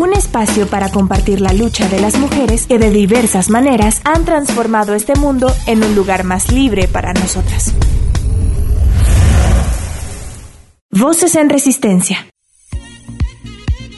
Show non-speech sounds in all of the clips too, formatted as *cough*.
Un espacio para compartir la lucha de las mujeres que de diversas maneras han transformado este mundo en un lugar más libre para nosotras. Voces en Resistencia.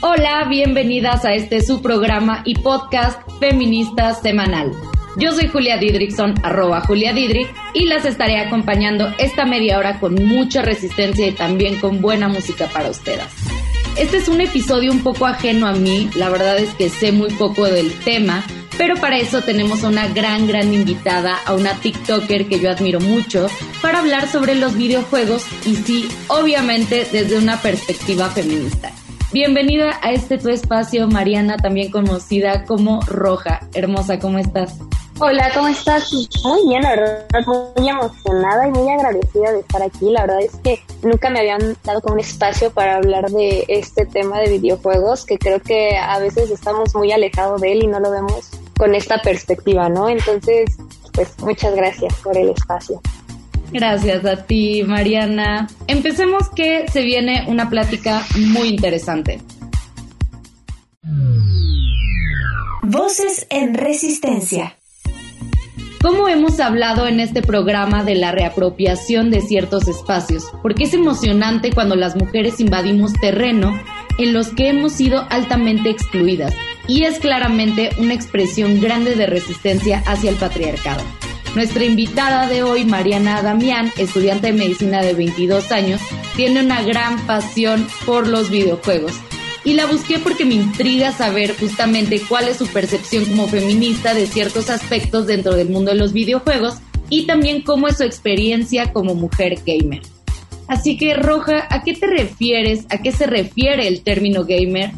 Hola, bienvenidas a este su programa y podcast feminista semanal. Yo soy Julia Didrikson, arroba Julia Didrik, y las estaré acompañando esta media hora con mucha resistencia y también con buena música para ustedes. Este es un episodio un poco ajeno a mí, la verdad es que sé muy poco del tema, pero para eso tenemos a una gran, gran invitada, a una TikToker que yo admiro mucho, para hablar sobre los videojuegos y sí, obviamente desde una perspectiva feminista. Bienvenida a este tu espacio, Mariana, también conocida como Roja. Hermosa, ¿cómo estás? Hola, ¿cómo estás? Muy bien, la verdad, muy emocionada y muy agradecida de estar aquí. La verdad es que nunca me habían dado como un espacio para hablar de este tema de videojuegos, que creo que a veces estamos muy alejados de él y no lo vemos con esta perspectiva, ¿no? Entonces, pues muchas gracias por el espacio. Gracias a ti, Mariana. Empecemos que se viene una plática muy interesante. Voces en Resistencia. ¿Cómo hemos hablado en este programa de la reapropiación de ciertos espacios? Porque es emocionante cuando las mujeres invadimos terreno en los que hemos sido altamente excluidas y es claramente una expresión grande de resistencia hacia el patriarcado. Nuestra invitada de hoy, Mariana Damián, estudiante de medicina de 22 años, tiene una gran pasión por los videojuegos. Y la busqué porque me intriga saber justamente cuál es su percepción como feminista de ciertos aspectos dentro del mundo de los videojuegos y también cómo es su experiencia como mujer gamer. Así que, Roja, ¿a qué te refieres? ¿A qué se refiere el término gamer?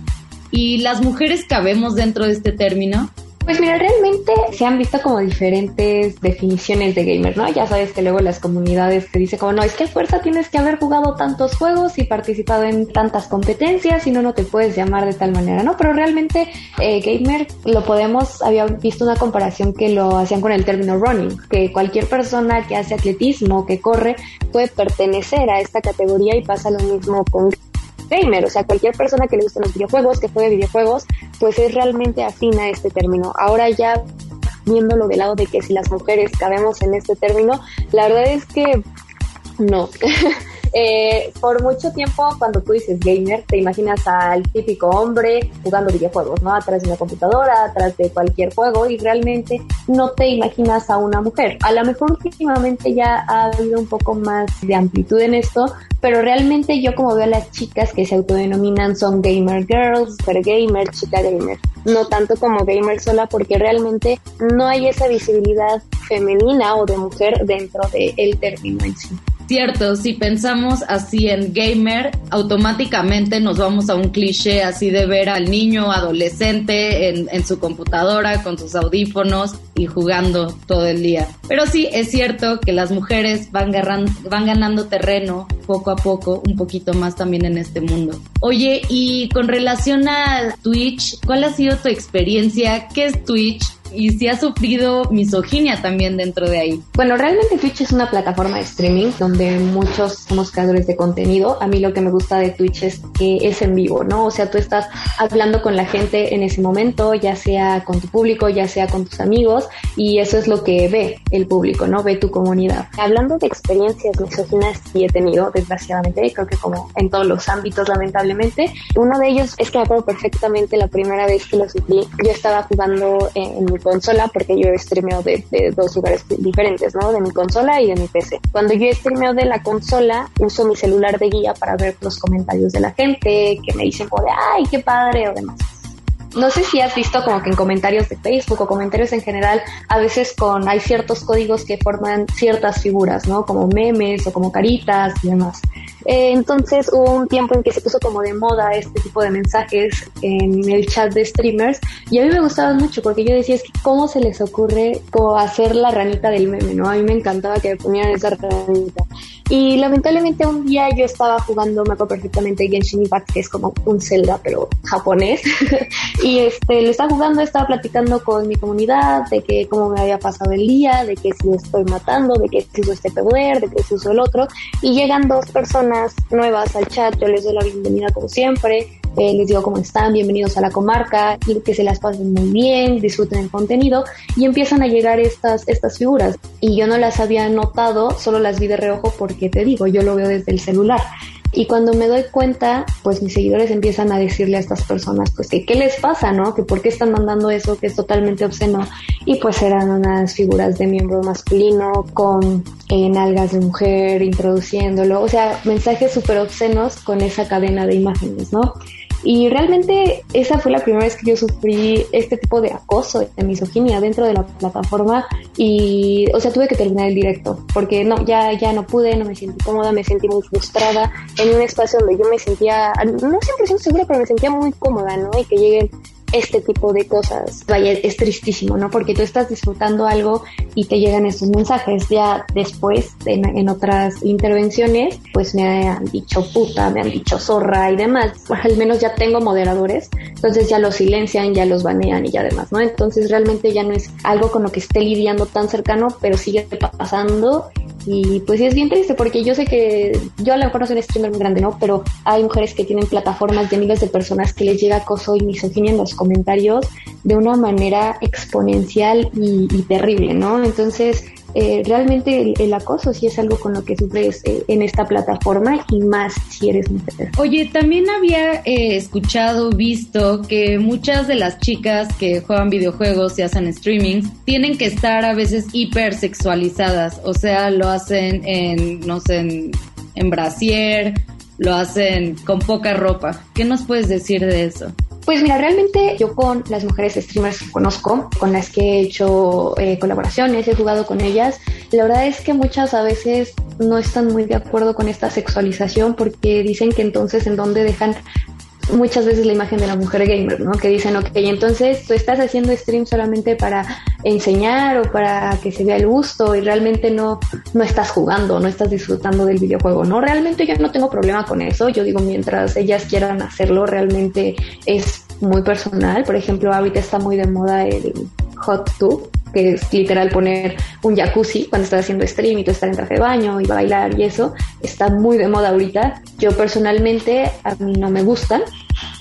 ¿Y las mujeres cabemos dentro de este término? Pues mira, realmente se han visto como diferentes definiciones de gamer, ¿no? Ya sabes que luego las comunidades te dicen como, no, es que fuerza tienes que haber jugado tantos juegos y participado en tantas competencias y no, no te puedes llamar de tal manera, ¿no? Pero realmente eh, gamer lo podemos, había visto una comparación que lo hacían con el término running, que cualquier persona que hace atletismo, que corre, puede pertenecer a esta categoría y pasa lo mismo con gamer, o sea, cualquier persona que le gusten los videojuegos, que juegue videojuegos, pues es realmente afina a este término. Ahora ya viéndolo del lado de que si las mujeres cabemos en este término, la verdad es que no. *laughs* Eh, por mucho tiempo, cuando tú dices gamer, te imaginas al típico hombre jugando videojuegos, ¿no? Atrás de una computadora, atrás de cualquier juego, y realmente no te imaginas a una mujer. A lo mejor últimamente ya ha habido un poco más de amplitud en esto, pero realmente yo como veo a las chicas que se autodenominan son gamer girls, super gamer, chica gamer, no tanto como gamer sola porque realmente no hay esa visibilidad femenina o de mujer dentro del término en sí. Cierto, si pensamos así en gamer, automáticamente nos vamos a un cliché así de ver al niño adolescente en, su computadora con sus audífonos y jugando todo el día. Pero sí, es cierto que las mujeres van, van ganando terreno poco a poco, un poquito más también en este mundo. Oye, y con relación a Twitch, ¿cuál ha sido tu experiencia? ¿Qué es Twitch? Y si ha sufrido misoginia también dentro de ahí. Bueno, realmente Twitch es una plataforma de streaming donde muchos somos creadores de contenido. A mí lo que me gusta de Twitch es que es en vivo, ¿no? O sea, tú estás hablando con la gente en ese momento, ya sea con tu público, ya sea con tus amigos, y eso es lo que ve el público, ¿no? Ve tu comunidad. Hablando de experiencias misóginas, sí he tenido, desgraciadamente, creo que como en todos los ámbitos, lamentablemente. Uno de ellos es que me acuerdo perfectamente la primera vez que lo sufrí. Yo estaba jugando en mi consola porque yo streameo de, dos lugares diferentes, ¿no? De mi consola y de mi PC. Cuando yo streameo de la consola, uso mi celular de guía para ver los comentarios de la gente que me dicen, de, ay, qué padre o demás. No sé si has visto como que en comentarios de Facebook o comentarios en general, a veces con hay ciertos códigos que forman ciertas figuras, ¿no? Como memes o como caritas y demás. Eh, entonces hubo un tiempo en que se puso como de moda este tipo de mensajes en el chat de streamers y a mí me gustaban mucho porque yo decía, es que cómo se les ocurre hacer la ranita del meme, ¿no? A mí me encantaba que me ponieran esa ranita. Y lamentablemente un día yo estaba jugando, me acuerdo perfectamente, Genshin Impact, que es como un Zelda, pero japonés. *laughs* y este, lo estaba jugando, estaba platicando con mi comunidad de que cómo me había pasado el día, de que si lo estoy matando, de que si uso este poder, de que si uso el otro. Y llegan dos personas nuevas al chat, yo les doy la bienvenida como siempre. Eh, les digo cómo están, bienvenidos a la comarca, y que se las pasen muy bien, disfruten el contenido y empiezan a llegar estas, estas figuras. Y yo no las había notado, solo las vi de reojo porque te digo, yo lo veo desde el celular. Y cuando me doy cuenta, pues mis seguidores empiezan a decirle a estas personas, pues que qué les pasa, ¿no? Que por qué están mandando eso que es totalmente obsceno. Y pues eran unas figuras de miembro masculino con eh, nalgas de mujer introduciéndolo. O sea, mensajes súper obscenos con esa cadena de imágenes, ¿no? Y realmente esa fue la primera vez que yo sufrí este tipo de acoso, de misoginia dentro de la plataforma y, o sea, tuve que terminar el directo porque no, ya, ya no pude, no me sentí cómoda, me sentí muy frustrada en un espacio donde yo me sentía, no siempre segura, pero me sentía muy cómoda, ¿no? Y que lleguen este tipo de cosas. Vaya, es tristísimo, ¿no? Porque tú estás disfrutando algo y te llegan estos mensajes. Ya después, en, otras intervenciones, pues me han dicho puta, me han dicho zorra y demás. *laughs* al menos ya tengo moderadores, entonces ya los silencian, ya los banean y ya demás, ¿no? Entonces realmente ya no es algo con lo que esté lidiando tan cercano, pero sigue pasando y pues sí es bien triste porque yo sé que yo a lo mejor no soy un streamer muy grande, ¿no? Pero hay mujeres que tienen plataformas de miles de personas que les llega acoso y misoginia en los comentarios de una manera exponencial y, terrible, ¿no? Entonces eh, realmente el, acoso sí es algo con lo que sufres eh, en esta plataforma y más si eres mujer. Oye, también había eh, escuchado, visto que muchas de las chicas que juegan videojuegos y hacen streaming tienen que estar a veces hipersexualizadas, o sea, lo hacen en, no sé, en, en brasier, lo hacen con poca ropa. ¿Qué nos puedes decir de eso? Pues mira, realmente yo con las mujeres streamers que conozco, con las que he hecho eh, colaboraciones, he jugado con ellas, la verdad es que muchas a veces no están muy de acuerdo con esta sexualización porque dicen que entonces en dónde dejan muchas veces la imagen de la mujer gamer, ¿no? Que dicen, ok, entonces tú estás haciendo stream solamente para enseñar o para que se vea el gusto y realmente no, no estás jugando, no estás disfrutando del videojuego, ¿no? Realmente yo no tengo problema con eso, yo digo, mientras ellas quieran hacerlo, realmente es muy personal. Por ejemplo, ahorita está muy de moda el hot tub, que es literal poner un jacuzzi cuando estás haciendo stream y tú estás en traje de baño y bailar y eso, está muy de moda ahorita. Yo personalmente a mí no me gustan,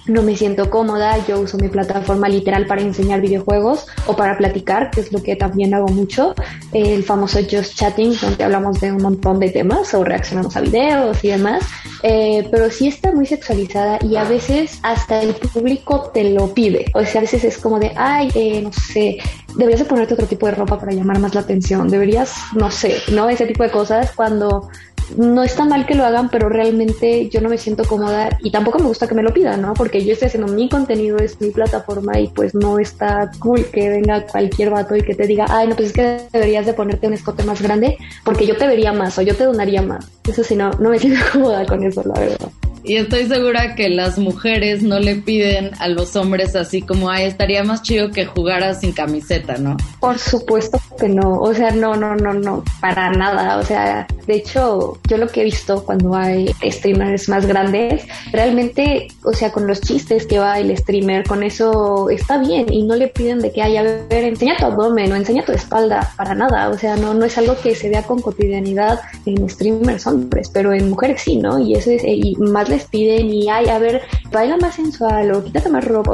no me siento cómoda, yo uso mi plataforma literal para enseñar videojuegos o para platicar, que es lo que también hago mucho, el famoso Just Chatting, donde hablamos de un montón de temas o reaccionamos a videos y demás, eh, pero sí está muy sexualizada y a veces hasta el público te lo pide, o sea, a veces es como de, ay, eh, no sé, deberías de ponerte otro tipo de ropa para llamar más la atención, deberías, no sé, ¿no? Ese tipo de cosas cuando no está mal que lo hagan, pero realmente yo no me siento cómoda y tampoco me gusta que me lo pidan, ¿no? Porque yo estoy haciendo mi contenido, es mi plataforma y pues no está cool que venga cualquier vato y que te diga, ay, no, pues es que deberías de ponerte un escote más grande porque yo te vería más o yo te donaría más. Eso sí, no, no me siento *laughs* cómoda con eso, la verdad. Y estoy segura que las mujeres no le piden a los hombres así como, ay, estaría más chido que jugara sin camiseta, ¿no? Por supuesto que no, o sea, no, no, no, no, para nada, o sea, de hecho, yo lo que he visto cuando hay streamers más grandes, realmente, o sea, con los chistes que va el streamer, con eso está bien y no le piden de que, ay, a ver, enseña tu abdomen o enseña tu espalda, para nada, o sea, no, no es algo que se vea con cotidianidad en streamers hombres, pero en mujeres sí, ¿no? Y eso es, y más les piden y ay, a ver, baila más sensual o quítate más ropa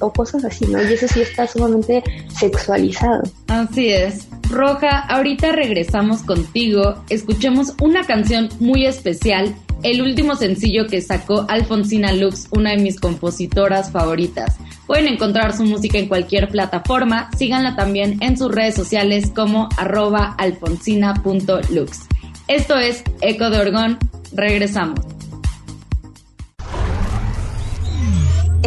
o, cosas así, ¿no? Y eso sí está sumamente sexualizado. Así es. Roja, ahorita regresamos contigo. Escuchemos una canción muy especial, el último sencillo que sacó Alfonsina Lux, una de mis compositoras favoritas. Pueden encontrar su música en cualquier plataforma, síganla también en sus redes sociales como arroba alfonsina.lux. Esto es Eco de Orgón, regresamos.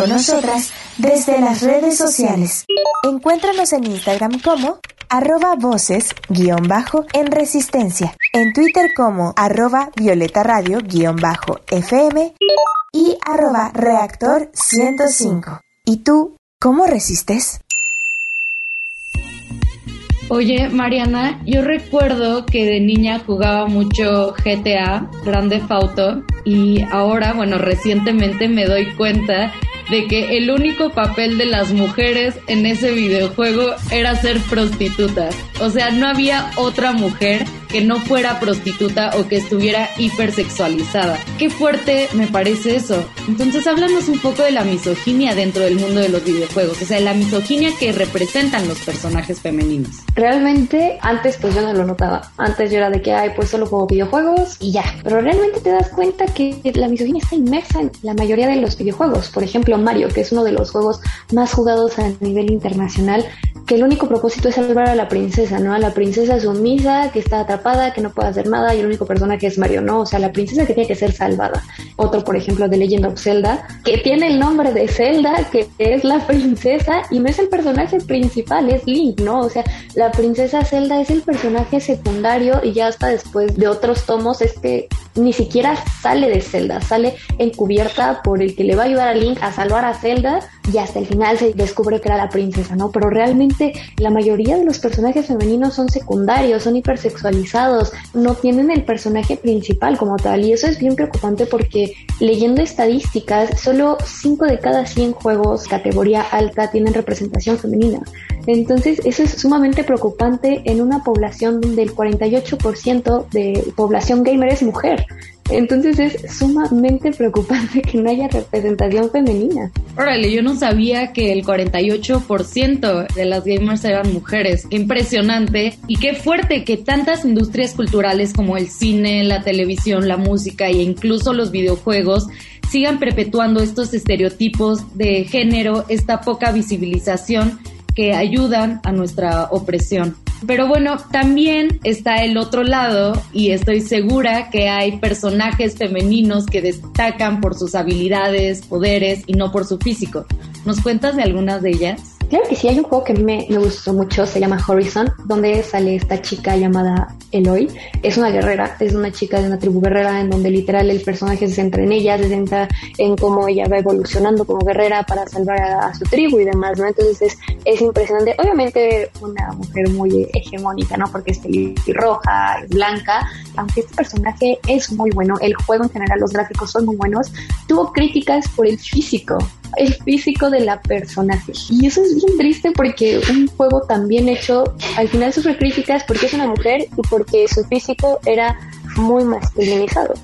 Con nosotras desde las redes sociales. Encuéntranos en Instagram como arroba voces guion bajo en resistencia, en Twitter como arroba violeta radio guion bajo FM y arroba reactor 105. ¿Y tú ¿Cómo resistes? Oye, Mariana, yo recuerdo que de niña jugaba mucho GTA, Grande Auto, y ahora, bueno, recientemente me doy cuenta de que el único papel de las mujeres en ese videojuego era ser prostitutas. O sea, no había otra mujer que no fuera prostituta o que estuviera hipersexualizada. Qué fuerte me parece eso. Entonces háblanos un poco de la misoginia dentro del mundo de los videojuegos, o sea, la misoginia que representan los personajes femeninos. Realmente antes pues yo no lo notaba. Antes yo era de que, ay, pues solo juego videojuegos y ya. Pero realmente te das cuenta que la misoginia está inmersa en la mayoría de los videojuegos. Por ejemplo, Mario, que es uno de los juegos más jugados a nivel internacional, que el único propósito es salvar a la princesa, ¿no? A la princesa sumisa que está atrapada, que no puede hacer nada y el único personaje es Mario, ¿no? O sea, la princesa que tiene que ser salvada. Otro, por ejemplo, de Legend of Zelda, que tiene el nombre de Zelda, que es la princesa y no es el personaje principal, es Link, ¿no? O sea, la princesa Zelda es el personaje secundario y ya hasta después de otros tomos es que ni siquiera sale de Zelda, sale encubierta por el que le va a ayudar a Link a salvar a Zelda y hasta el final se descubre que era la princesa, ¿no? Pero realmente la mayoría de los personajes femeninos son secundarios, son hipersexualizados, no tienen el personaje principal como tal y eso es bien preocupante porque leyendo estadísticas, solo 5 de cada 100 juegos categoría alta tienen representación femenina. Entonces, eso es sumamente preocupante en una población donde el 48% de población gamer es mujer. Entonces es sumamente preocupante que no haya representación femenina. Órale, yo no sabía que el 48% de las gamers eran mujeres. Qué impresionante y qué fuerte que tantas industrias culturales como el cine, la televisión, la música e incluso los videojuegos sigan perpetuando estos estereotipos de género, esta poca visibilización que ayudan a nuestra opresión. Pero bueno, también está el otro lado y estoy segura que hay personajes femeninos que destacan por sus habilidades, poderes y no por su físico. ¿Nos cuentas de algunas de ellas? Claro que sí, hay un juego que mí me, gustó mucho, se llama Horizon, donde sale esta chica llamada Eloy. Es una guerrera, es una chica de una tribu guerrera en donde literal el personaje se centra en ella, se centra en cómo ella va evolucionando como guerrera para salvar a, su tribu y demás, ¿no? Entonces es, es, impresionante. Obviamente una mujer muy hegemónica, ¿no? Porque es roja, es blanca, aunque este personaje es muy bueno, el juego en general, los gráficos son muy buenos, tuvo críticas por el físico, el físico de la personaje. Y eso es bien triste porque un juego tan bien hecho al final sufre críticas porque es una mujer y porque su físico era muy masculinizado.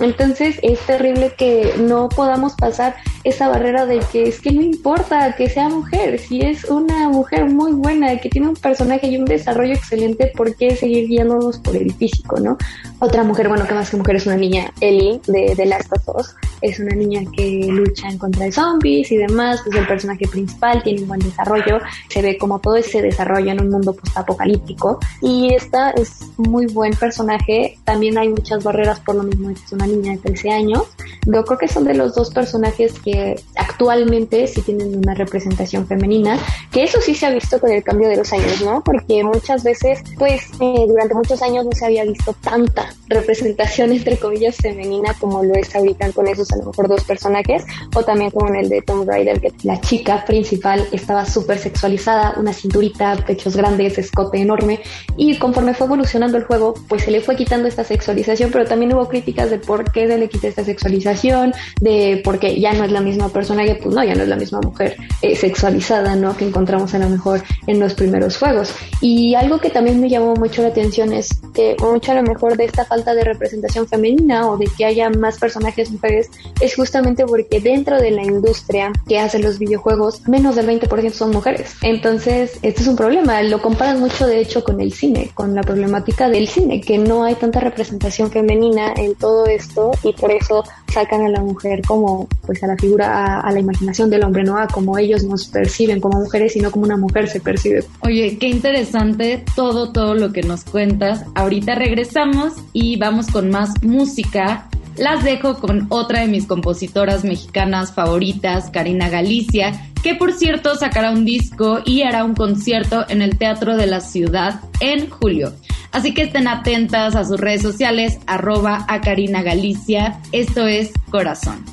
Entonces es terrible que no podamos pasar esa barrera de que es que no importa que sea mujer, si es una mujer muy buena, que tiene un personaje y un desarrollo excelente, ¿por qué seguir guiándonos por el físico, no? Otra mujer, bueno, que más que mujer es una niña, Ellie, de, de Last of Us, es una niña que lucha en contra de zombies y demás, pues el personaje principal tiene un buen desarrollo, se ve como todo ese desarrollo en un mundo post-apocalíptico. Y esta es muy buen personaje, también hay muchas barreras por lo mismo. Que es una niña de 13 años, yo creo que son de los dos personajes que actualmente sí tienen una representación femenina, que eso sí se ha visto con el cambio de los años, ¿no? Porque muchas veces, pues eh, durante muchos años no se había visto tanta representación entre comillas femenina como lo es ahorita con esos a lo mejor dos personajes, o también como en el de Tomb Raider, que la chica principal estaba súper sexualizada, una cinturita, pechos grandes, escote enorme, y conforme fue evolucionando el juego, pues se le fue quitando esta sexualización, pero también hubo críticas de por qué se le quita esta sexualización, de por qué ya no es la misma persona, que pues no, ya no es la misma mujer eh, sexualizada, ¿no? Que encontramos a lo mejor en los primeros juegos. Y algo que también me llamó mucho la atención es que mucho a lo mejor de esta falta de representación femenina o de que haya más personajes mujeres es justamente porque dentro de la industria que hace los videojuegos, menos del 20% son mujeres. Entonces, esto es un problema. Lo comparan mucho, de hecho, con el cine, con la problemática del cine, que no hay tanta representación femenina en todo esto y por eso sacan a la mujer como, pues, a la figura, a, la imaginación del hombre, ¿no? A como ellos nos perciben como mujeres y no como una mujer se percibe. Oye, qué interesante todo, todo lo que nos cuentas. Ahorita regresamos y vamos con más música las dejo con otra de mis compositoras mexicanas favoritas, Karina Galicia, que por cierto sacará un disco y hará un concierto en el Teatro de la Ciudad en julio. Así que estén atentas a sus redes sociales, arroba a Karina Galicia. Esto es Corazón.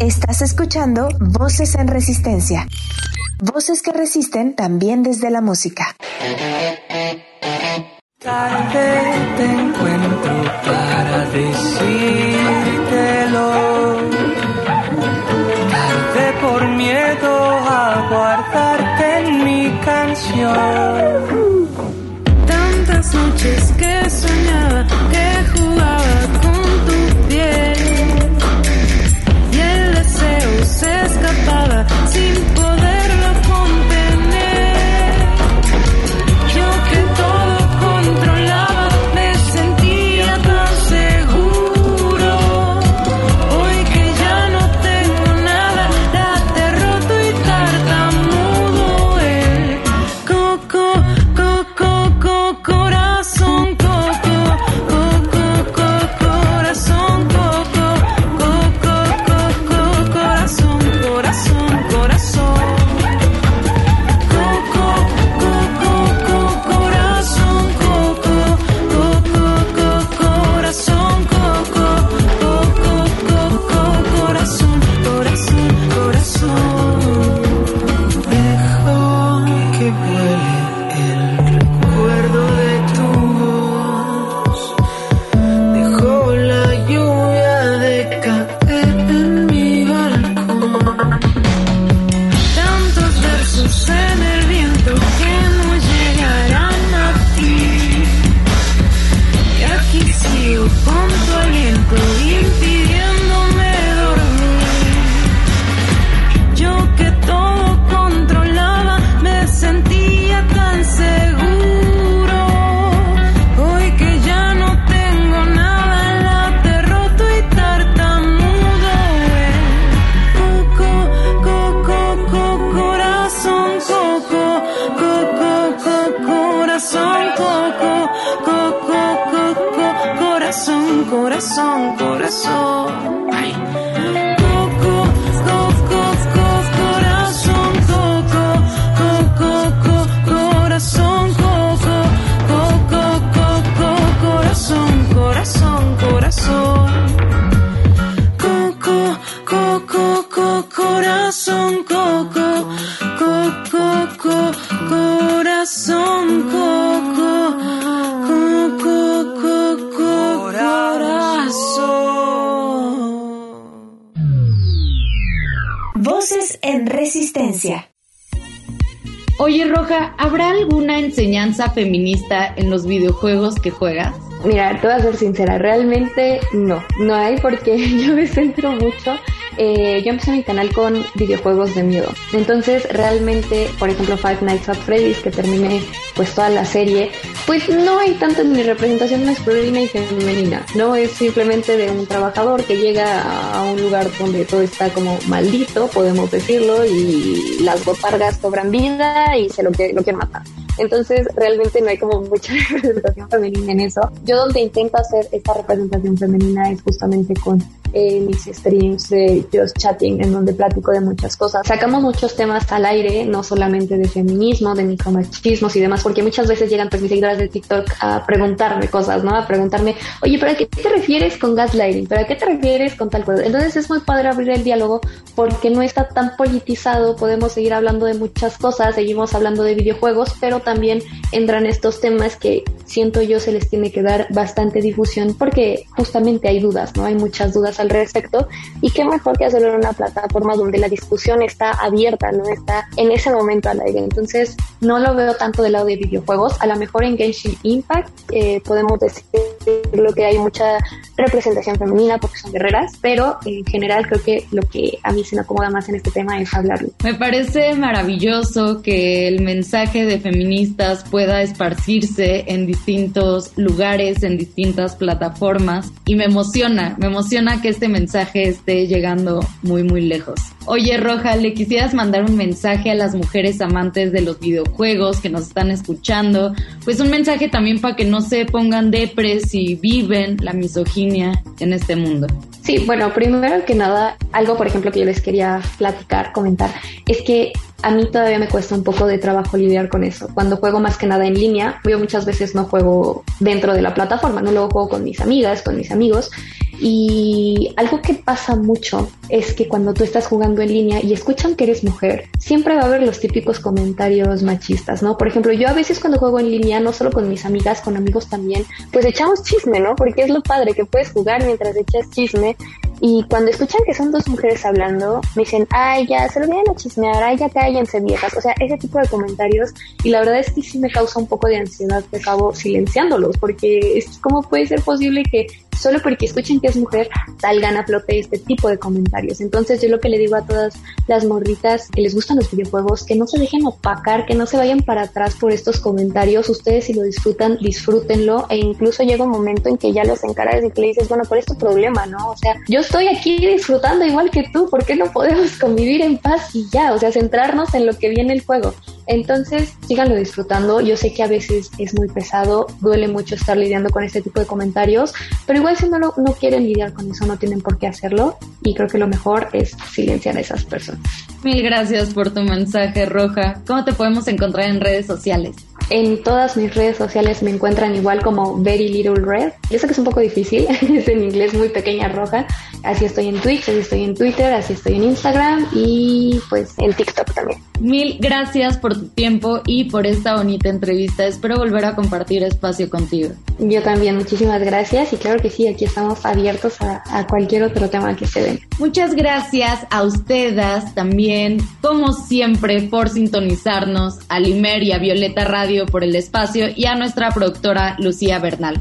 Estás escuchando Voces en Resistencia. Voces que resisten también desde la música. Tarde te encuentro para decírtelo. Tarde por miedo a guardarte en mi canción. ¿Habrá alguna enseñanza feminista en los videojuegos que juegas? Mira, te voy a ser sincera, realmente no, no hay porque *laughs* yo me centro mucho. eh, yo empecé mi canal con videojuegos de miedo. Entonces, realmente, por ejemplo, Five Nights at Freddy's, que terminé pues toda la serie, pues no hay tanto en mi representación masculina y femenina, ¿no? Es simplemente de un trabajador que llega a un lugar donde todo está como maldito, podemos decirlo, y las botargas cobran vida y se lo, que, lo quieren matar. Entonces, realmente no hay como mucha *laughs* representación femenina en eso. Yo donde intento hacer esta representación femenina es justamente con eh, mis streams de Just Chatting, en donde platico de muchas cosas. Sacamos muchos temas al aire, no solamente de feminismo, de micromachismos y demás, porque muchas veces llegan pues mis seguidoras de TikTok a preguntarme cosas, ¿no? A preguntarme, oye, ¿pero a qué te refieres con gaslighting? ¿Pero a qué te refieres con tal cosa? Entonces es muy padre abrir el diálogo porque no está tan politizado, podemos seguir hablando de muchas cosas, seguimos hablando de videojuegos, pero también entran estos temas que siento yo se les tiene que dar bastante difusión porque justamente hay dudas, ¿no? Hay muchas dudas al respecto y qué mejor que hacerlo en una plataforma donde la discusión está abierta, no está en ese momento al aire. Entonces no lo veo tanto del lado de videojuegos, a lo mejor en Genshin Impact eh, podemos decir lo que hay mucha representación femenina porque son guerreras, pero en general creo que lo que a mí se me acomoda más en este tema es hablarlo. Me parece maravilloso que el mensaje de feministas pueda esparcirse en distintos lugares, en distintas plataformas y me emociona, me emociona que este mensaje esté llegando muy muy lejos. Oye Roja, ¿le quisieras mandar un mensaje a las mujeres amantes de los videojuegos que nos están escuchando? Pues un mensaje también para que no se pongan depres y viven la misoginia en este mundo. Sí, bueno, primero que nada, algo por ejemplo que yo les quería platicar, comentar, es que a mí todavía me cuesta un poco de trabajo lidiar con eso. Cuando juego más que nada en línea, yo muchas veces no juego dentro de la plataforma, no luego juego con mis amigas, con mis amigos, Y algo que pasa mucho es que cuando tú estás jugando en línea y escuchan que eres mujer, siempre va a haber los típicos comentarios machistas, ¿no? Por ejemplo, yo a veces cuando juego en línea, no solo con mis amigas, con amigos también, pues echamos chisme, ¿no? Porque es lo padre que puedes jugar mientras echas chisme y cuando escuchan que son dos mujeres hablando, me dicen, ay, ya, se lo vienen a chismear, ay, ya cállense viejas. O sea, ese tipo de comentarios. Y la verdad es que sí me causa un poco de ansiedad que acabo silenciándolos, porque es como puede ser posible que solo porque escuchen que es mujer salgan a flote este tipo de comentarios. Entonces yo lo que le digo a todas las morritas que les gustan los videojuegos, que no se dejen opacar, que no se vayan para atrás por estos comentarios. Ustedes si lo disfrutan, disfrútenlo. E incluso llega un momento en que ya los encaras y que le dices, bueno, ¿cuál es problema? ¿No? O sea, yo estoy aquí disfrutando igual que tú, ¿por qué no podemos *laughs* convivir en paz y ya? O sea, centrarnos en lo que viene el juego. Entonces, síganlo disfrutando. Yo sé que a veces es muy pesado, duele mucho estar lidiando con este tipo de comentarios, pero igual si no, lo, no quieren lidiar con eso, no tienen por qué hacerlo. Y creo que lo mejor es silenciar a esas personas. Mil gracias por tu mensaje, Roja. ¿Cómo te podemos encontrar en redes sociales? En todas mis redes sociales me encuentran igual como Very Little Red. Yo sé que es un poco difícil, *laughs* es en inglés muy pequeña roja. Así estoy en Twitch, así estoy en Twitter, así estoy en Instagram y pues en TikTok también. Mil gracias por tu tiempo y por esta bonita entrevista. Espero volver a compartir espacio contigo. Yo también, muchísimas gracias y claro que sí, aquí estamos abiertos a, a cualquier otro tema que se den. Muchas gracias a ustedes también, como siempre, por sintonizarnos, a Limer y a Violeta Radio por el espacio y a nuestra productora Lucía Bernal.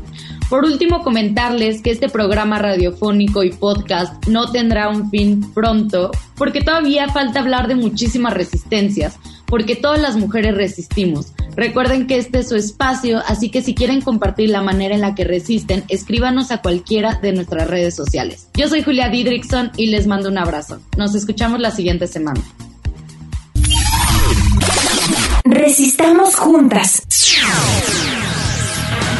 Por último, comentarles que este programa radiofónico y podcast no tendrá un fin pronto, porque todavía falta hablar de muchísimas resistencias, porque todas las mujeres resistimos. Recuerden que este es su espacio, así que si quieren compartir la manera en la que resisten, escríbanos a cualquiera de nuestras redes sociales. Yo soy Julia Didrickson y les mando un abrazo. Nos escuchamos la siguiente semana. Resistamos juntas.